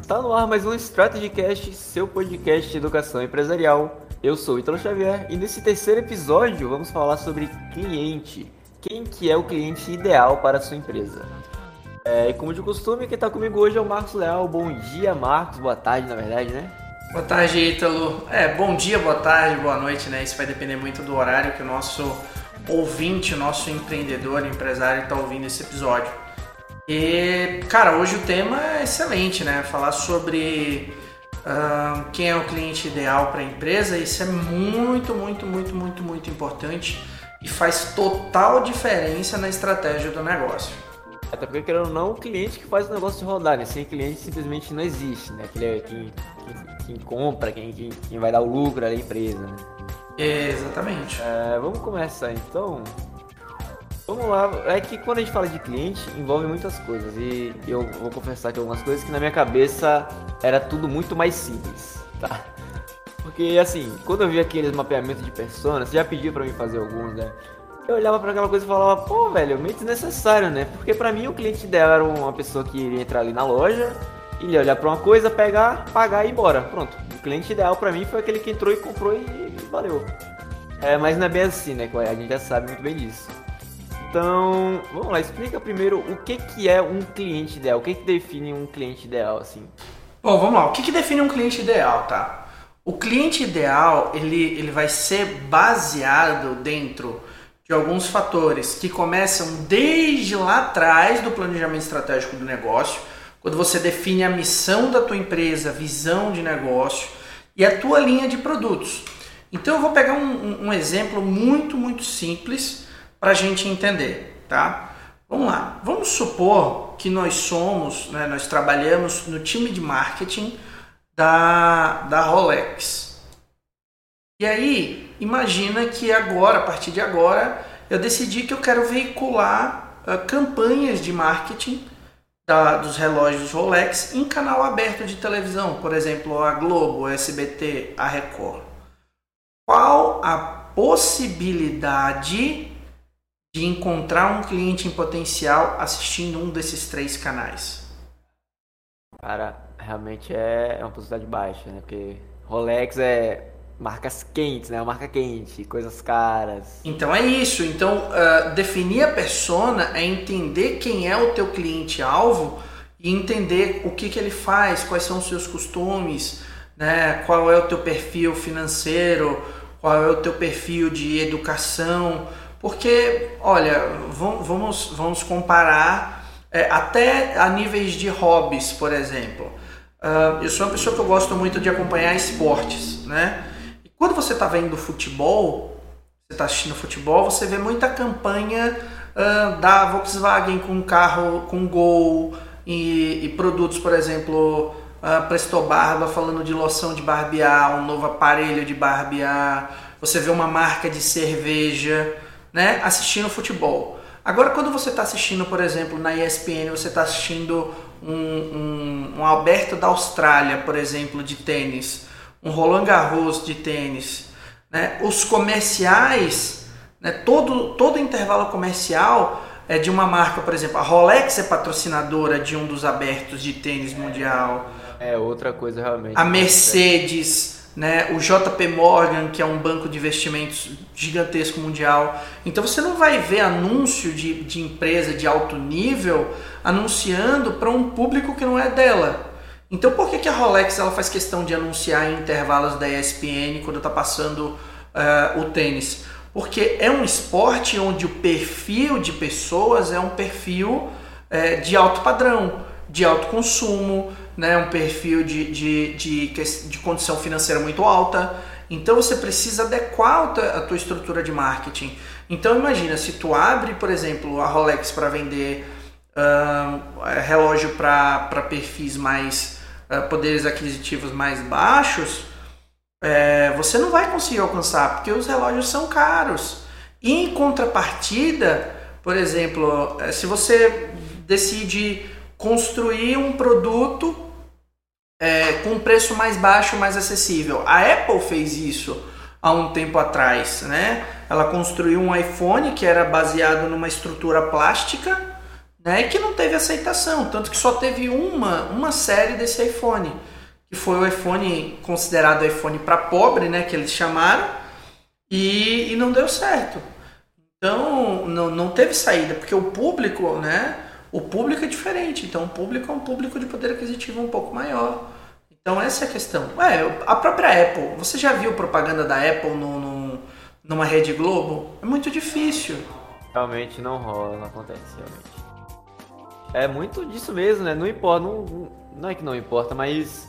Está no ar mais um StrategyCast, seu podcast de educação empresarial. Eu sou Italo Xavier e nesse terceiro episódio vamos falar sobre cliente. Quem que é o cliente ideal para a sua empresa? É, e como de costume, quem está comigo hoje é o Marcos Leal. Bom dia, Marcos. Boa tarde, na verdade, né? Boa tarde, Ítalo. É, bom dia, boa tarde, boa noite, né? Isso vai depender muito do horário que o nosso ouvinte, o nosso empreendedor, empresário está ouvindo esse episódio. E, cara, hoje o tema é excelente, né? Falar sobre uh, quem é o cliente ideal para a empresa, isso é muito, muito, muito, muito, muito importante e faz total diferença na estratégia do negócio. Até porque, querendo ou não, o cliente que faz o negócio rodar, né? Sem cliente simplesmente não existe, né? Aquele é quem, quem, quem compra, quem, quem, quem, vai dar o lucro à empresa, né? Exatamente. É, vamos começar então. Vamos lá, é que quando a gente fala de cliente, envolve muitas coisas. E eu vou confessar que algumas coisas que na minha cabeça era tudo muito mais simples, tá? Porque assim, quando eu vi aqueles mapeamentos de personas, você já pediu para mim fazer alguns, né? eu olhava para aquela coisa e falava, pô, velho, meio desnecessário, né? Porque para mim o cliente dela era uma pessoa que iria entrar ali na loja, ia olhar para uma coisa, pegar, pagar e ir embora. Pronto. O cliente ideal para mim foi aquele que entrou e comprou e, valeu. É, mas não é bem assim, né? A gente já sabe muito bem disso. Então, vamos lá, explica primeiro o que, que é um cliente ideal, o que, que define um cliente ideal, assim. Bom, vamos lá, o que, que define um cliente ideal, tá? O cliente ideal, ele, ele vai ser baseado dentro de alguns fatores que começam desde lá atrás do planejamento estratégico do negócio, quando você define a missão da tua empresa, visão de negócio e a tua linha de produtos. Então eu vou pegar um, um exemplo muito, muito simples para a gente entender, tá? Vamos lá. Vamos supor que nós somos, né, nós trabalhamos no time de marketing da, da Rolex. E aí, imagina que agora, a partir de agora, eu decidi que eu quero veicular uh, campanhas de marketing da, dos relógios Rolex em canal aberto de televisão, por exemplo, a Globo, a SBT, a Record. Qual a possibilidade de encontrar um cliente em potencial assistindo um desses três canais? Cara, realmente é uma possibilidade baixa, né? Porque Rolex é marcas quentes, né? Uma marca quente, coisas caras. Então é isso. Então uh, definir a persona é entender quem é o teu cliente alvo e entender o que, que ele faz, quais são os seus costumes, né? Qual é o teu perfil financeiro, qual é o teu perfil de educação, porque olha, vamos vamos comparar é, até a níveis de hobbies, por exemplo. Uh, eu sou uma pessoa que eu gosto muito de acompanhar esportes, né? Quando você está vendo futebol, você está assistindo futebol, você vê muita campanha uh, da Volkswagen com carro com Gol e, e produtos, por exemplo, uh, Presto Barba falando de loção de barbear, um novo aparelho de barbear. Você vê uma marca de cerveja, né, assistindo futebol. Agora, quando você está assistindo, por exemplo, na ESPN, você está assistindo um, um, um Alberto da Austrália, por exemplo, de tênis um Roland Garros de tênis, né? os comerciais, né? todo, todo intervalo comercial é de uma marca, por exemplo, a Rolex é patrocinadora de um dos abertos de tênis mundial. É outra coisa realmente. A Mercedes, né? o JP Morgan, que é um banco de investimentos gigantesco mundial. Então você não vai ver anúncio de, de empresa de alto nível anunciando para um público que não é dela. Então por que, que a Rolex ela faz questão de anunciar em intervalos da ESPN quando está passando uh, o tênis? Porque é um esporte onde o perfil de pessoas é um perfil uh, de alto padrão, de alto consumo, né? um perfil de, de, de, de condição financeira muito alta. Então você precisa adequar a tua estrutura de marketing. Então imagina, se tu abre, por exemplo, a Rolex para vender uh, relógio para perfis mais uh, poderes aquisitivos mais baixos, é, você não vai conseguir alcançar, porque os relógios são caros. E em contrapartida, por exemplo, eh, se você decide construir um produto é, com preço mais baixo, mais acessível, a Apple fez isso há um tempo atrás, né? Ela construiu um iPhone que era baseado numa estrutura plástica né, que não teve aceitação, tanto que só teve uma, uma série desse iPhone, que foi o iPhone considerado iPhone para pobre, né, que eles chamaram, e, e não deu certo. Então não, não teve saída, porque o público, né, o público é diferente, então o público é um público de poder aquisitivo um pouco maior. Então essa é a questão. Ué, a própria Apple, você já viu propaganda da Apple no, no numa Rede Globo? É muito difícil. Realmente não rola, não acontece, realmente. É muito disso mesmo, né? Não importa, não, não é que não importa, mas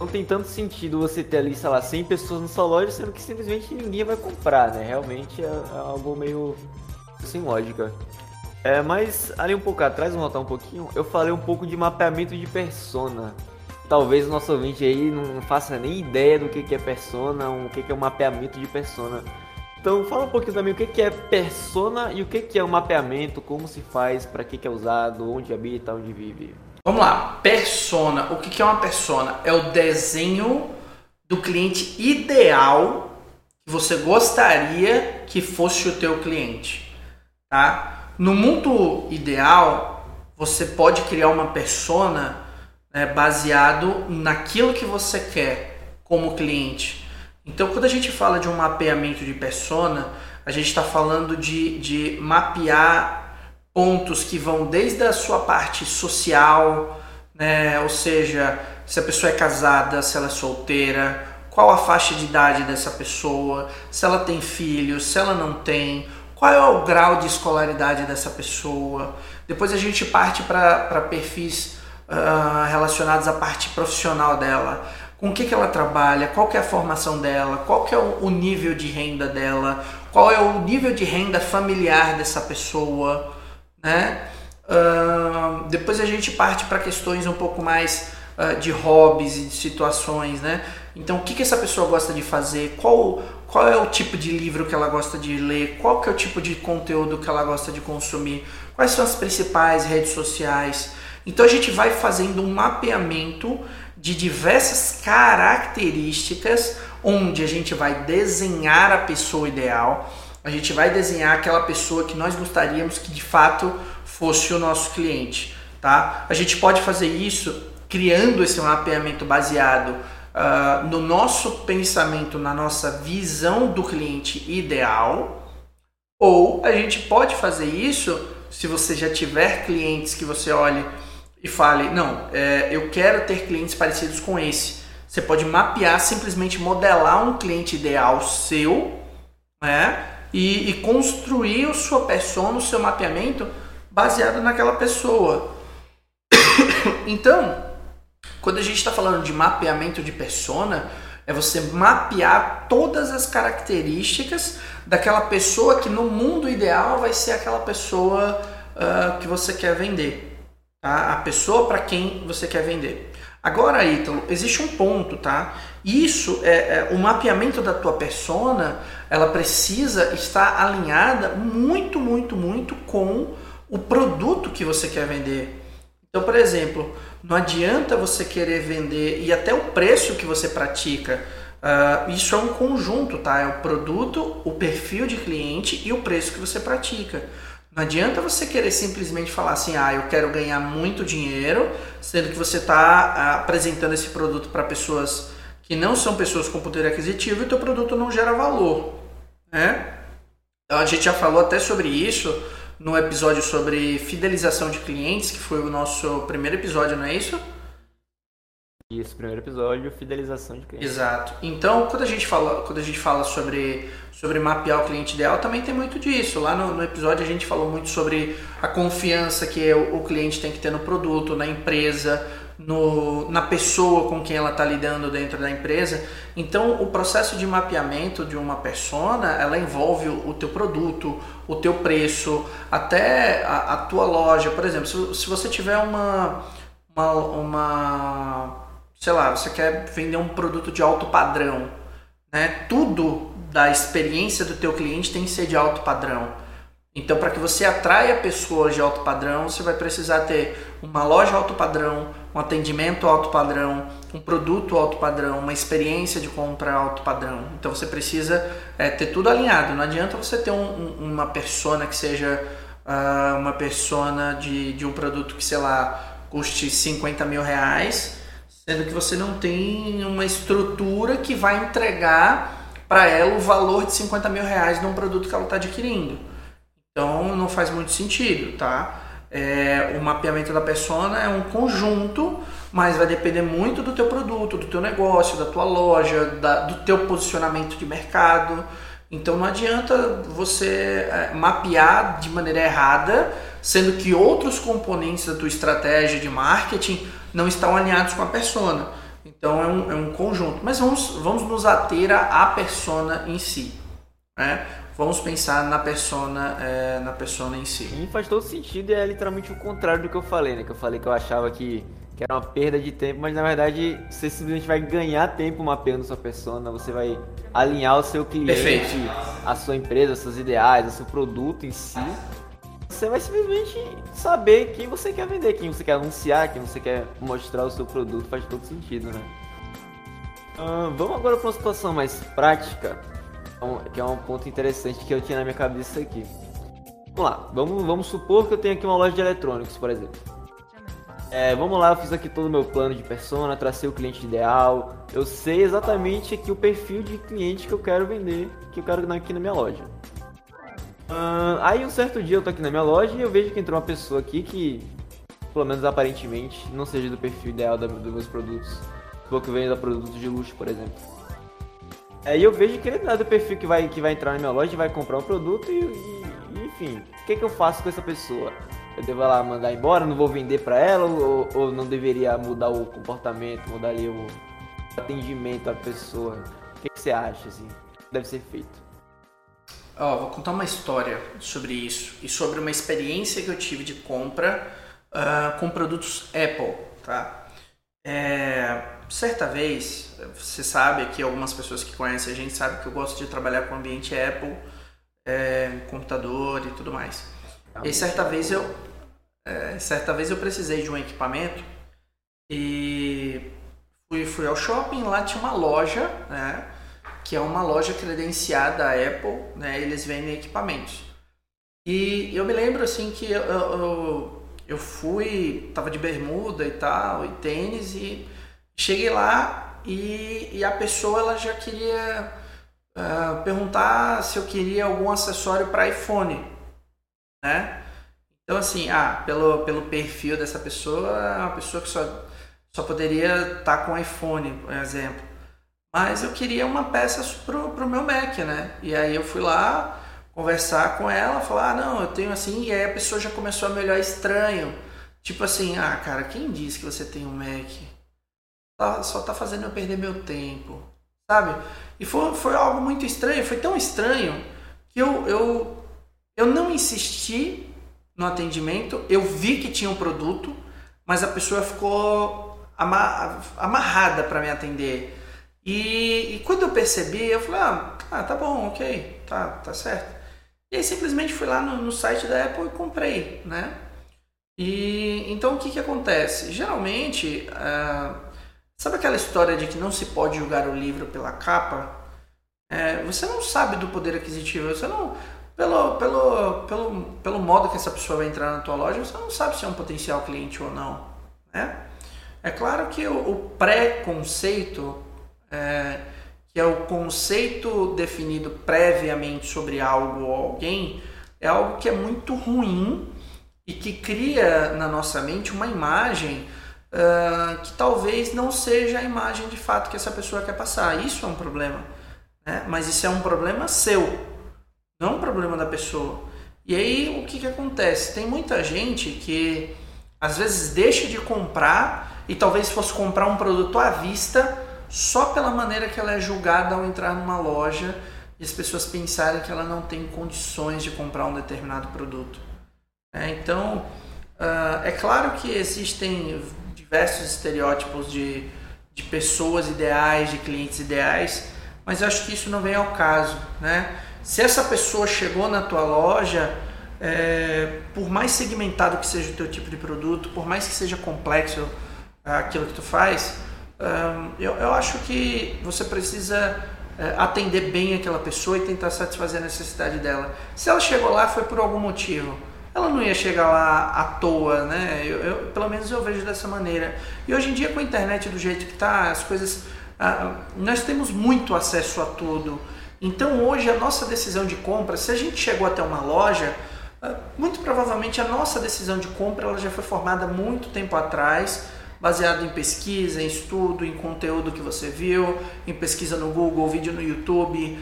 não tem tanto sentido você ter ali, sei lá, 100 pessoas na sua loja, sendo que simplesmente ninguém vai comprar, né? Realmente é, é algo meio sem lógica. É, mas ali um pouco atrás, vamos voltar um pouquinho, eu falei um pouco de mapeamento de persona. Talvez o nosso ouvinte aí não faça nem ideia do que é persona, o que é um mapeamento de persona. Então fala um pouquinho também o que é persona e o que é o um mapeamento, como se faz, para que é usado, onde habita, onde vive. Vamos lá, persona. O que é uma persona? É o desenho do cliente ideal que você gostaria que fosse o teu cliente, tá? No mundo ideal, você pode criar uma persona né, baseado naquilo que você quer como cliente. Então, quando a gente fala de um mapeamento de persona, a gente está falando de, de mapear pontos que vão desde a sua parte social, né? ou seja, se a pessoa é casada, se ela é solteira, qual a faixa de idade dessa pessoa, se ela tem filhos, se ela não tem, qual é o grau de escolaridade dessa pessoa. Depois a gente parte para perfis uh, relacionados à parte profissional dela com o que, que ela trabalha, qual que é a formação dela, qual que é o, nível de renda dela, qual é o nível de renda familiar dessa pessoa, né? Uh, depois a gente parte para questões um pouco mais uh, de hobbies e de situações, né? Então, o que, que essa pessoa gosta de fazer? Qual, qual é o tipo de livro que ela gosta de ler? Qual que é o tipo de conteúdo que ela gosta de consumir? Quais são as principais redes sociais? Então, a gente vai fazendo um mapeamento de diversas características, onde a gente vai desenhar a pessoa ideal, a gente vai desenhar aquela pessoa que nós gostaríamos que de fato fosse o nosso cliente, tá? A gente pode fazer isso criando esse mapeamento baseado uh, no nosso pensamento, na nossa visão do cliente ideal, ou a gente pode fazer isso se você já tiver clientes que você olhe e fale, não, é, eu quero ter clientes parecidos com esse. Você pode mapear, simplesmente modelar um cliente ideal seu, né? E, e construir a sua persona, o seu mapeamento baseado naquela pessoa. então, quando a gente está falando de mapeamento de persona, é você mapear todas as características daquela pessoa que no mundo ideal vai ser aquela pessoa uh, que você quer vender tá? a pessoa para quem você quer vender. Agora, Ítalo, existe um ponto, tá? Isso é, é, o mapeamento da tua persona, ela precisa estar alinhada muito, muito, muito com o produto que você quer vender. Então, por exemplo, não adianta você querer vender e até o preço que você pratica. Uh, isso é um conjunto, tá? É o produto, o perfil de cliente e o preço que você pratica. Não adianta você querer simplesmente falar assim, ah, eu quero ganhar muito dinheiro, sendo que você está ah, apresentando esse produto para pessoas que não são pessoas com poder aquisitivo e teu produto não gera valor, né? Então a gente já falou até sobre isso no episódio sobre fidelização de clientes, que foi o nosso primeiro episódio, não é isso? Isso, primeiro episódio, fidelização de clientes. Exato. Então, quando a gente fala, quando a gente fala sobre, sobre mapear o cliente ideal, também tem muito disso. Lá no, no episódio a gente falou muito sobre a confiança que o, o cliente tem que ter no produto, na empresa, no, na pessoa com quem ela está lidando dentro da empresa. Então, o processo de mapeamento de uma persona, ela envolve o, o teu produto, o teu preço, até a, a tua loja. Por exemplo, se, se você tiver uma, uma, uma sei lá, você quer vender um produto de alto padrão, né? Tudo da experiência do teu cliente tem que ser de alto padrão. Então, para que você atraia pessoas de alto padrão, você vai precisar ter uma loja alto padrão, um atendimento alto padrão, um produto alto padrão, uma experiência de compra alto padrão. Então, você precisa é, ter tudo alinhado. Não adianta você ter um, um, uma persona que seja uh, uma persona de, de um produto que, sei lá, custe 50 mil reais, sendo que você não tem uma estrutura que vai entregar para ela o valor de 50 mil reais num produto que ela está adquirindo. Então não faz muito sentido, tá? É, o mapeamento da persona é um conjunto, mas vai depender muito do teu produto, do teu negócio, da tua loja, da, do teu posicionamento de mercado. Então não adianta você é, mapear de maneira errada, sendo que outros componentes da tua estratégia de marketing não estão alinhados com a persona. Então é um, é um conjunto. Mas vamos, vamos nos ater à persona em si. Né? vamos pensar na persona, é, na persona em si. E faz todo sentido e é literalmente o contrário do que eu falei, né? Que eu falei que eu achava que, que era uma perda de tempo, mas na verdade você simplesmente vai ganhar tempo mapeando sua persona, você vai alinhar o seu cliente, Perfeito. a sua empresa, seus ideais, o seu produto em si. Você vai simplesmente saber quem você quer vender, quem você quer anunciar, quem você quer mostrar o seu produto, faz todo sentido, né? Uh, vamos agora para uma situação mais prática que é um ponto interessante que eu tinha na minha cabeça aqui. Vamos lá, vamos, vamos supor que eu tenho aqui uma loja de eletrônicos, por exemplo. É, vamos lá, eu fiz aqui todo o meu plano de persona, tracei o cliente ideal, eu sei exatamente aqui o perfil de cliente que eu quero vender, que eu quero aqui na minha loja. Uh, aí um certo dia eu tô aqui na minha loja e eu vejo que entrou uma pessoa aqui que, pelo menos aparentemente, não seja do perfil ideal da, dos meus produtos. Porque venda produtos de luxo, por exemplo. É, eu vejo que ele não é do perfil que vai, que vai entrar na minha loja vai comprar um produto e, e enfim, o que, que eu faço com essa pessoa? Eu devo lá mandar embora, não vou vender para ela ou, ou, não deveria mudar o comportamento, mudar ali o atendimento à pessoa? O que, que você acha assim? Deve ser feito. Ó, oh, vou contar uma história sobre isso e sobre uma experiência que eu tive de compra uh, com produtos Apple, tá? É, certa vez, você sabe que algumas pessoas que conhecem a gente sabem que eu gosto de trabalhar com ambiente Apple, é, computador e tudo mais. E certa vez eu, é, certa vez eu precisei de um equipamento e fui, fui ao shopping, lá tinha uma loja, né, que é uma loja credenciada à Apple, né, eles vendem equipamentos. E eu me lembro assim que eu, eu, eu fui, tava de bermuda e tal, e tênis, e Cheguei lá e, e a pessoa ela já queria uh, perguntar se eu queria algum acessório para iPhone, né? Então assim, ah, pelo, pelo perfil dessa pessoa, é uma pessoa que só, só poderia estar tá com iPhone, por exemplo. Mas eu queria uma peça pro, pro meu Mac, né? E aí eu fui lá conversar com ela, falar, ah, não, eu tenho assim, e aí a pessoa já começou a me olhar estranho. Tipo assim, ah, cara, quem disse que você tem um Mac? tá, só tá fazendo eu perder meu tempo, sabe? E foi, foi algo muito estranho, foi tão estranho que eu, eu, eu não insisti no atendimento, eu vi que tinha um produto, mas a pessoa ficou amarrada para me atender. E, e, quando eu percebi, eu falei, ah, tá bom, ok, tá, tá certo. E aí simplesmente fui lá no, no site da Apple e comprei, né? E então o que que acontece? Geralmente, uh, Sabe aquela história de que não se pode julgar o livro pela capa? É, você não sabe do poder aquisitivo, você não. Pelo, pelo, pelo, pelo modo que essa pessoa vai entrar na tua loja, você não sabe se é um potencial cliente ou não. Né? É claro que o, o pré-conceito, é, que é o conceito definido previamente sobre algo ou alguém, é algo que é muito ruim e que cria na nossa mente uma imagem uh, que talvez não seja a imagem de fato que essa pessoa quer passar. Isso é um problema. Né? Mas isso é um problema seu, não um problema da pessoa. E aí o que, que acontece? Tem muita gente que às vezes deixa de comprar e talvez fosse comprar um produto à vista só pela maneira que ela é julgada ao entrar numa loja e as pessoas pensarem que ela não tem condições de comprar um determinado produto. É, então, uh, é claro que existem diversos estereótipos de, de pessoas ideais, de clientes ideais, mas eu acho que isso não vem ao caso, né? Se essa pessoa chegou na tua loja, é, por mais segmentado que seja o teu tipo de produto, por mais que seja complexo é, aquilo que tu faz, eu, eu acho que você precisa é, atender bem aquela pessoa e tentar satisfazer a necessidade dela. Se ela chegou lá foi por algum motivo. ela não ia chegar lá à toa, né? Eu, eu, pelo menos eu vejo dessa maneira. E hoje em dia com a internet do jeito que está, as coisas, ah, nós temos muito acesso a tudo. Então hoje a nossa decisão de compra, se a gente chegou até uma loja, ah, muito provavelmente a nossa decisão de compra ela já foi formada muito tempo atrás baseado em pesquisa, em estudo, em conteúdo que você viu, em pesquisa no Google, vídeo no YouTube,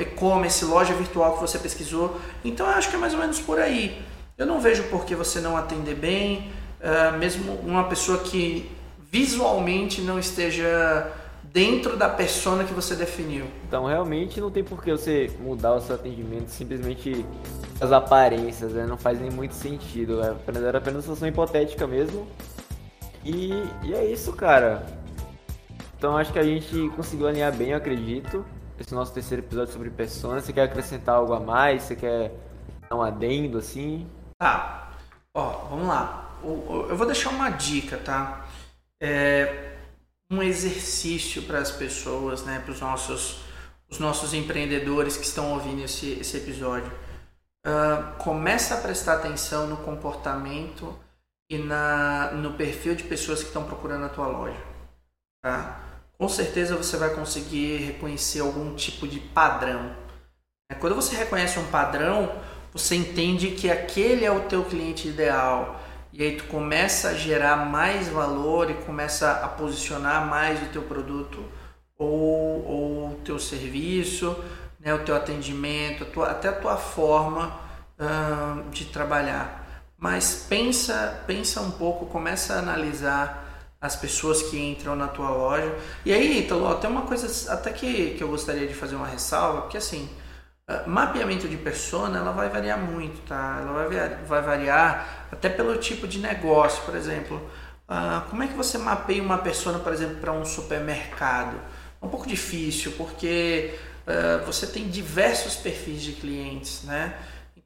e-commerce, loja virtual que você pesquisou. Então eu acho que é mais ou menos por aí. Eu não vejo por que você não atender bem, uh, mesmo uma pessoa que visualmente não esteja dentro da persona que você definiu. Então realmente não tem por que você mudar o seu atendimento simplesmente as aparências, né? não faz nem muito sentido. É era apenas uma situação hipotética mesmo. E, e é isso, cara. Então acho que a gente conseguiu alinhar bem, eu acredito. Esse nosso terceiro episódio sobre personas. Você quer acrescentar algo a mais? Você quer dar um adendo assim? Tá. Ó, vamos lá. Eu vou deixar uma dica, tá? É um exercício para as pessoas, né? Para os nossos, os nossos empreendedores que estão ouvindo esse, esse episódio. Uh, começa a prestar atenção no comportamento e na, no perfil de pessoas que estão procurando a tua loja. Tá? Com certeza você vai conseguir reconhecer algum tipo de padrão. É, quando você reconhece um padrão, você entende que aquele é o teu cliente ideal. E aí tu começa a gerar mais valor e começa a posicionar mais o teu produto ou o teu serviço, né, o teu atendimento, a tua, até a tua forma uh, de trabalhar. Mas pensa, pensa um pouco, começa a analisar as pessoas que entram na tua loja. E aí, Italo, tem uma coisa até que, que eu gostaria de fazer uma ressalva, porque assim, uh, mapeamento de persona, ela vai variar muito, tá? Ela vai, variar, vai variar até pelo tipo de negócio, por exemplo. Uh, como é que você mapeia uma persona, por exemplo, para um supermercado? É um pouco difícil, porque uh, você tem diversos perfis de clientes, né?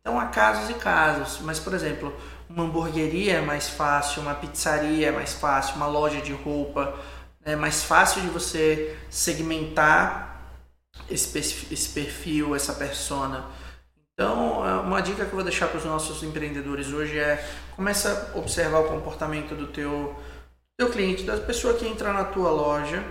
Então há casos e casos, mas por exemplo, uma hamburgueria é mais fácil, uma pizzaria é mais fácil, uma loja de roupa é mais fácil de você segmentar esse, esse perfil, essa persona. Então, é, uma dica que eu vou deixar para os nossos empreendedores hoje é começa a observar o comportamento do teu, teu cliente, da pessoa que entra na tua loja.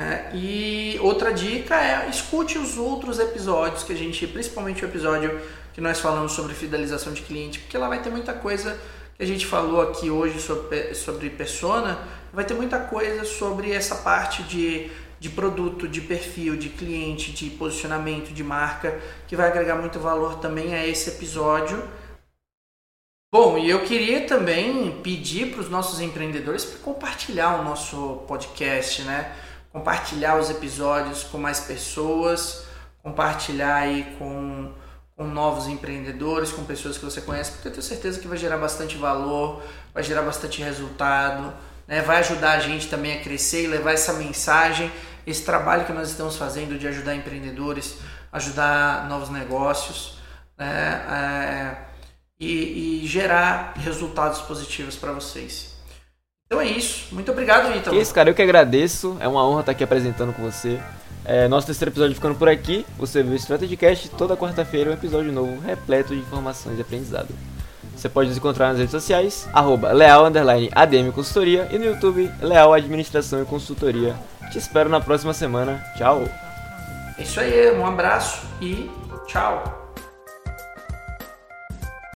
Né? E outra dica é escute os outros episódios que a gente, principalmente o episódio que nós falamos sobre fidelização de cliente, porque lá vai ter muita coisa que a gente falou aqui hoje sobre, sobre persona, vai ter muita coisa sobre essa parte de, de produto, de perfil, de cliente, de posicionamento, de marca, que vai agregar muito valor também a esse episódio. Bom, e eu queria também pedir para os nossos empreendedores para compartilhar o nosso podcast, né? Compartilhar os episódios com mais pessoas, compartilhar aí com com novos empreendedores, com pessoas que você conhece, porque eu tenho certeza que vai gerar bastante valor, vai gerar bastante resultado, né? vai ajudar a gente também a crescer e levar essa mensagem, esse trabalho que nós estamos fazendo de ajudar empreendedores, ajudar novos negócios né? É, e, e gerar resultados positivos para vocês. Então é isso. Muito obrigado, Ítalo. Isso, cara, eu que agradeço. É uma honra estar aqui apresentando com você. É, nosso terceiro episódio ficando por aqui. Você viu o Strategicast toda quarta-feira um episódio novo repleto de informações e aprendizado. Você pode nos encontrar nas redes sociais, arroba Consultoria e no YouTube, Leal Administração e Consultoria. Te espero na próxima semana. Tchau! É isso aí, um abraço e tchau!